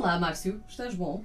Olá, Márcio, estás bom?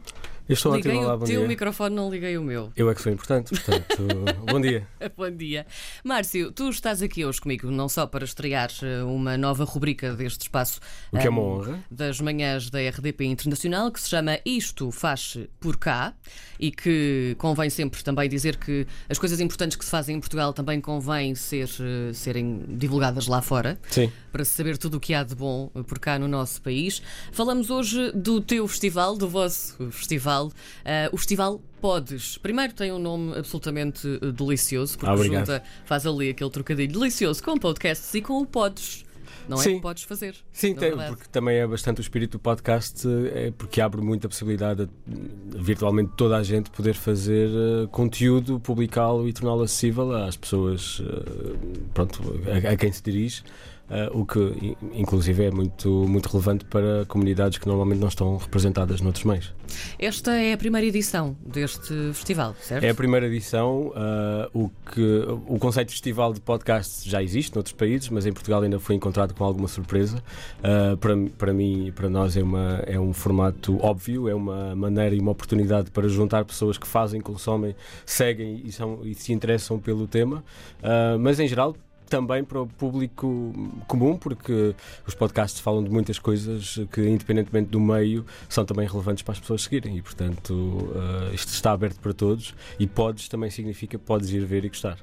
Eu estou liguei ótimo, olá, o teu dia. microfone, não liguei o meu. Eu é que sou importante, portanto, bom dia. Bom dia. Márcio, tu estás aqui hoje comigo, não só para estrear eh, uma nova rubrica deste espaço O que é uma ahm, honra. das manhãs da RDP Internacional, que se chama Isto Faz por Cá, e que convém sempre também dizer que as coisas importantes que se fazem em Portugal também convém ser, eh, serem divulgadas lá fora. Sim. para se saber tudo o que há de bom por cá no nosso país. Falamos hoje do teu festival, do vosso festival, ah, o Festival Podes. Primeiro tem um nome absolutamente eh, delicioso, porque Ah, obrigado. junta, faz ali aquele trocadilho delicioso com podcasts e com o Podes. Não é Sim. que podes fazer. Sim, tem- porque também é bastante o espírito do podcast, eh, é porque abre muita possibilidade a virtualmente toda a gente poder fazer eh, conteúdo, publicá-lo e torná-lo acessível às pessoas eh, pronto, a, a quem se dirige. Eh, o que, inclusive, é muito, muito relevante para comunidades que normalmente não estão representadas noutros meios. Esta é a primeira edição deste festival, certo? É a primeira edição. ah, o, que, o conceito de festival de podcast já existe noutros países, mas em Portugal ainda foi encontrado com alguma surpresa. Ah, para, para mim e para nós é, uma, é um formato óbvio, é uma maneira e uma oportunidade para juntar pessoas que fazem, consomem, seguem e, são, e se interessam pelo tema, mas em geral. Também para o público comum, porque os podcasts falam de muitas coisas que, independentemente do meio, são também relevantes para as pessoas seguirem. E, portanto, ah, isto está aberto para todos. E podes também significa podes ir ver e gostar.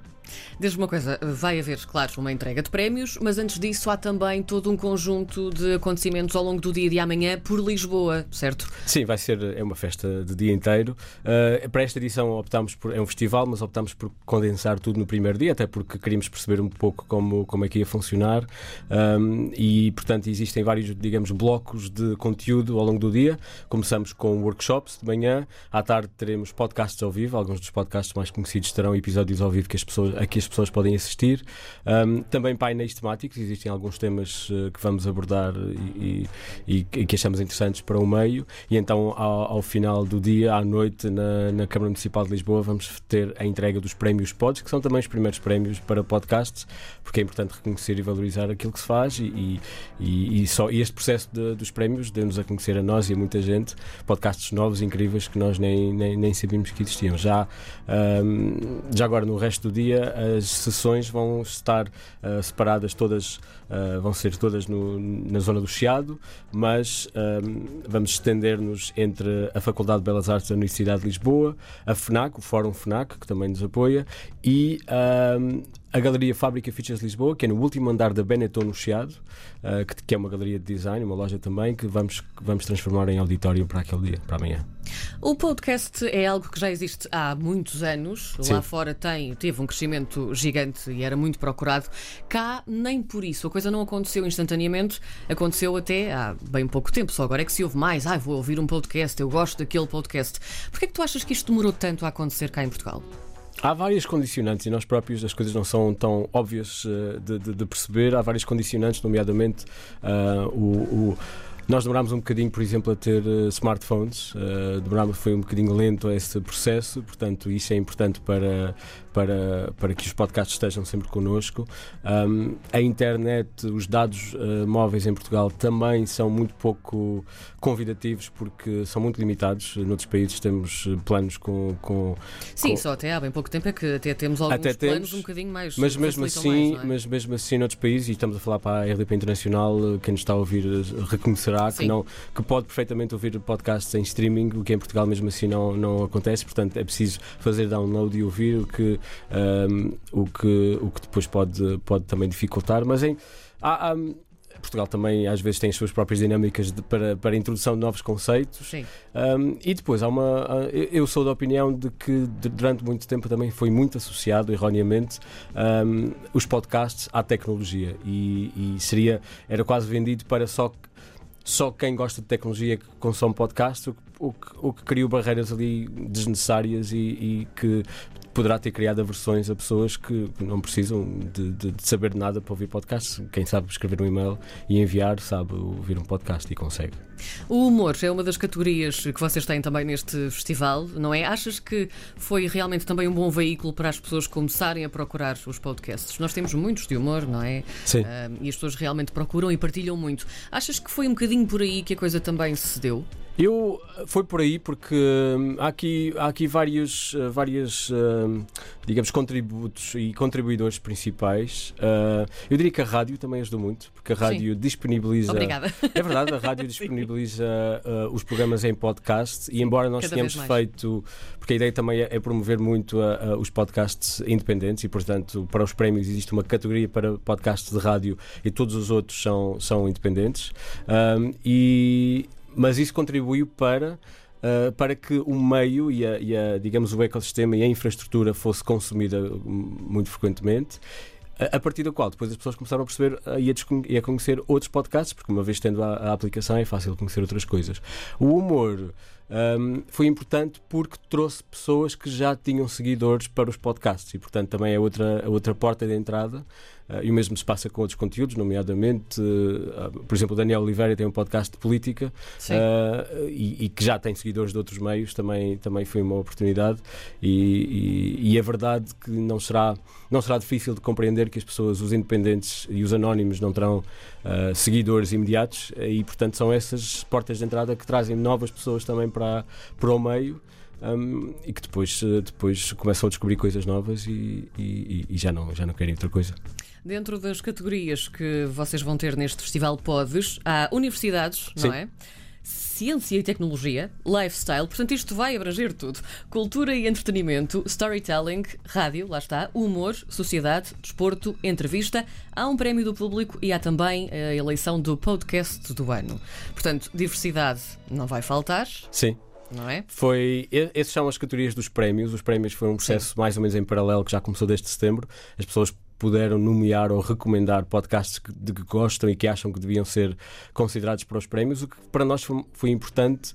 Diz-me uma coisa, vai haver, claro, uma entrega de prémios, mas antes disso há também todo um conjunto de acontecimentos ao longo do dia de amanhã por Lisboa, certo? Sim, vai ser é uma festa de dia inteiro. Ah, para esta edição optámos por é um festival, mas optámos por condensar tudo no primeiro dia, até porque queríamos perceber um pouco como como é que ia funcionar. Ahm, e portanto existem vários, digamos, blocos de conteúdo ao longo do dia. Começamos com workshops de manhã, à tarde teremos podcasts ao vivo. Alguns dos podcasts mais conhecidos terão episódios ao vivo que as pessoas a que as pessoas podem assistir. Ahm, também painéis temáticos, existem alguns temas eh, que vamos abordar e, e- e que achamos interessantes para o meio. E então, ao, ao final do dia, à noite, na, na Câmara Municipal de Lisboa, vamos ter a entrega dos prémios Pods, que são também os primeiros prémios para podcasts, porque é importante reconhecer e valorizar aquilo que se faz. E, e- só, este processo de- dos prémios deu-nos a conhecer a nós e a muita gente podcasts novos, incríveis, que nós nem, nem, nem sabíamos que existiam. Já, ahm, já agora, no resto do dia, as sessões vão estar ah, separadas todas, ah, vão ser todas no- na zona do Chiado, mas ahm, vamos estender-nos entre a Faculdade de Belas Artes da Universidade de Lisboa, a FNAC, o Fórum FNAC, que também nos apoia, e ahm, a Galeria Fábrica Features Lisboa, que é no último andar da Benetton no Chiado, ah, que, que é uma galeria de design, uma loja também, que vamos, que vamos transformar em auditório para aquele dia, para amanhã. O podcast é algo que já existe há muitos anos. Sim. Lá fora tem, teve um crescimento gigante e era muito procurado. Cá, nem por isso. A coisa não aconteceu instantaneamente, aconteceu até há bem pouco tempo. Só agora é que se ouve mais. Ah, vou ouvir um podcast, eu gosto daquele podcast. Porquê é que tu achas que isto demorou tanto a acontecer cá em Portugal? Há várias condicionantes e nós próprios as coisas não são tão óbvias eh, de, de- de perceber. Há várias condicionantes, nomeadamente ah, o. o- nós demorámos um bocadinho, por exemplo, a ter eh, smartphones, eh, demorámos, foi um bocadinho lento esse processo, portanto, isso é importante para, para, para que os podcasts estejam sempre connosco. Um, a internet, os dados eh, móveis em Portugal também são muito pouco convidativos porque são muito limitados. Noutros países temos planos com- com Sim, Com- só até há bem pouco tempo é que até temos alguns Até planos temos, um bocadinho mais. Mas mesmo assim, mais, é? mas mesmo assim noutros países, e estamos a falar para a RDP Internacional, quem nos está a ouvir eh, Sim. que, não, que pode perfeitamente ouvir podcasts em streaming, o que em Portugal mesmo assim não, não acontece, portanto é preciso fazer download e ouvir, o que, ahm, o que, o que depois pode, pode também dificultar, mas em. há- há- Portugal também às vezes tem as suas próprias dinâmicas de- para, para a introdução de novos conceitos. Sim. Um, e depois há uma. eu- sou da opinião de que durante muito tempo também foi muito associado, erroneamente, um, os podcasts à tecnologia. E, e seria. Era quase vendido para só. Só quem gosta de tecnologia que consome podcast, o o o que criou barreiras ali desnecessárias e, e que poderá ter criado aversões a pessoas que não precisam de, de- de saber nada para ouvir podcasts. Quem sabe escrever um e-mail e enviar, sabe ouvir um podcast e consegue. O humor é uma das categorias que vocês têm também neste festival, não é? Achas que foi realmente também um bom veículo para as pessoas começarem a procurar os podcasts? Nós temos muitos de humor, não é? Sim. Ah, e as pessoas realmente procuram e partilham muito. Achas que foi um bocadinho por aí que a coisa também se deu? Eu foi por aí porque hum, há aqui, há aqui vários, uh, várias, uh, digamos, contributos e contribuidores principais. Uh, eu diria que a rádio também ajudou muito, porque a rádio Sim. disponibiliza. Obrigada. É verdade, a rádio disponibiliza os programas em podcast e embora nós Cada tenhamos feito, porque a ideia também é, é promover muito uh, uh, os podcasts independentes e portanto para os prémios existe uma categoria para podcasts de rádio e todos os outros são, são independentes Um, e, mas isso contribuiu para Uh, para que o meio e, a, e a, digamos, o ecossistema e a infraestrutura fosse consumida hum, muito frequentemente. A partir da qual depois as pessoas começaram a perceber uh, e, a e a conhecer outros podcasts, porque uma vez tendo a, a aplicação é fácil conhecer outras coisas. O humor um, foi importante porque trouxe pessoas que já tinham seguidores para os podcasts e, portanto, também é outra, outra porta de entrada. Uh, e o mesmo se passa com outros conteúdos, nomeadamente, uh, uh, por exemplo, o Daniel Oliveira tem um podcast de política. Uh, e, e que já tem seguidores de outros meios, também, também foi uma oportunidade. E, e- e é verdade que não será, não será difícil de compreender que as pessoas, os independentes e os anónimos, não terão uh, seguidores imediatos, e portanto são essas portas de entrada que trazem novas pessoas também para, para o meio. um, e que depois, depois começam a descobrir coisas novas e, e- e já, não, já não querem outra coisa. Dentro das categorias que vocês vão ter neste Festival Podes, há universidades, Sim. não é? Ciência e tecnologia, lifestyle, portanto isto vai abranger tudo. Cultura e entretenimento, storytelling, rádio, lá está, humor, sociedade, desporto, entrevista. Há um prémio do público e há também a eleição do podcast do ano. Portanto, diversidade não vai faltar, Sim. não é? Foi, essas são as categorias dos prémios. Os prémios foram um processo mais ou menos em paralelo que já começou desde setembro. As pessoas puderam nomear ou recomendar podcasts de que gostam e que acham que deviam ser considerados para os prémios, o que para nós foi, foi importante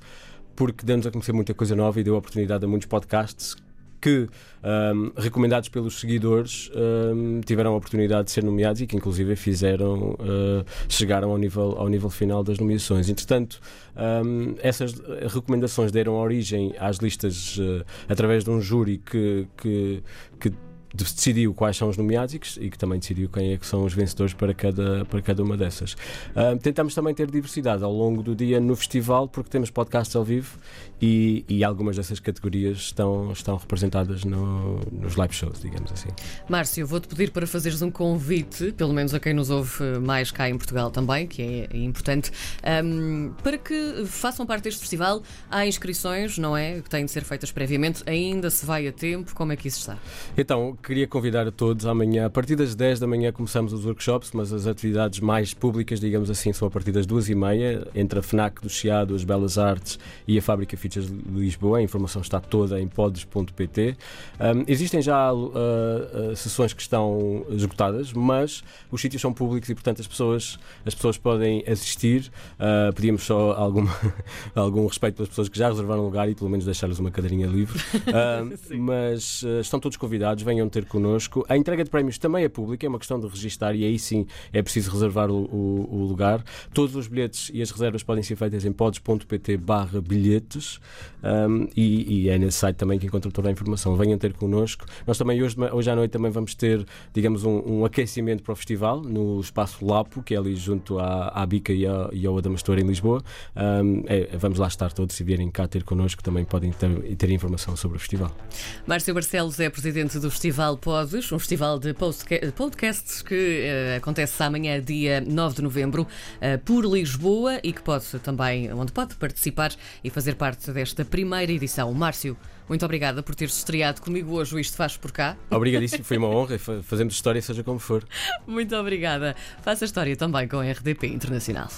porque deu-nos a conhecer muita coisa nova e deu a oportunidade a muitos podcasts que, ahm, recomendados pelos seguidores, ahm, tiveram a oportunidade de ser nomeados e que, inclusive, fizeram, ah, chegaram ao nível, ao nível final das nomeações. Entretanto, ahm, essas recomendações deram origem às listas ah, através de um júri que, que, que decidiu quais são os nomeados e que, também decidiu quem é que são os vencedores para cada, para cada uma dessas. Ah, tentamos também ter diversidade ao longo do dia no festival, porque temos podcasts ao vivo e, e algumas dessas categorias estão, estão representadas no- nos live shows, digamos assim. Márcio, vou-te pedir para fazeres um convite, pelo menos a quem nos ouve mais cá em Portugal também, que é importante, ahm, para que façam parte deste festival. Há inscrições, não é? Que têm de ser feitas previamente. Ainda se vai a tempo. Como é que isso está? Então, queria convidar a todos amanhã, a partir das 10 da manhã começamos os workshops, mas as atividades mais públicas, digamos assim, são a partir das 2 e meia, entre a FNAC do Chiado, as Belas Artes e a Fábrica Features de Lisboa. A informação está toda em podes.pt. Um, existem já uh, uh, sessões que estão esgotadas, mas os sítios são públicos e, portanto, as pessoas, as pessoas podem assistir. Uh, pedimos só alguma, algum respeito pelas pessoas que já reservaram lugar e pelo menos deixar-lhes uma cadeirinha livre. Mas estão todos convidados, venham ter connosco. A entrega de prémios também é pública, é uma questão de registar e aí sim é preciso reservar o, o- o lugar. Todos os bilhetes e as reservas podem ser feitas em pods.pt barra bilhetes um, e, e é nesse site também que encontram toda a informação. Venham ter connosco. Nós também hoje, hoje à noite também vamos ter, digamos, um, um aquecimento para o festival no espaço Lapo, que é ali junto à, à Bica e, à, e ao Adamastor em Lisboa. Um, é- vamos lá estar todos, se vierem cá ter connosco também podem ter, ter informação sobre o festival. Márcio Barcelos é presidente do Festival Podes, um festival de podcasts que eh, acontece amanhã, dia 9 de novembro, eh, por Lisboa e que pode também, onde pode participar e fazer parte desta primeira edição. Márcio, muito obrigada por teres estreado comigo hoje. o Isto faz por cá. Obrigadíssimo, foi uma honra. fa- Fazemos história, seja como for. Muito obrigada. Faça história também com a RDP Internacional.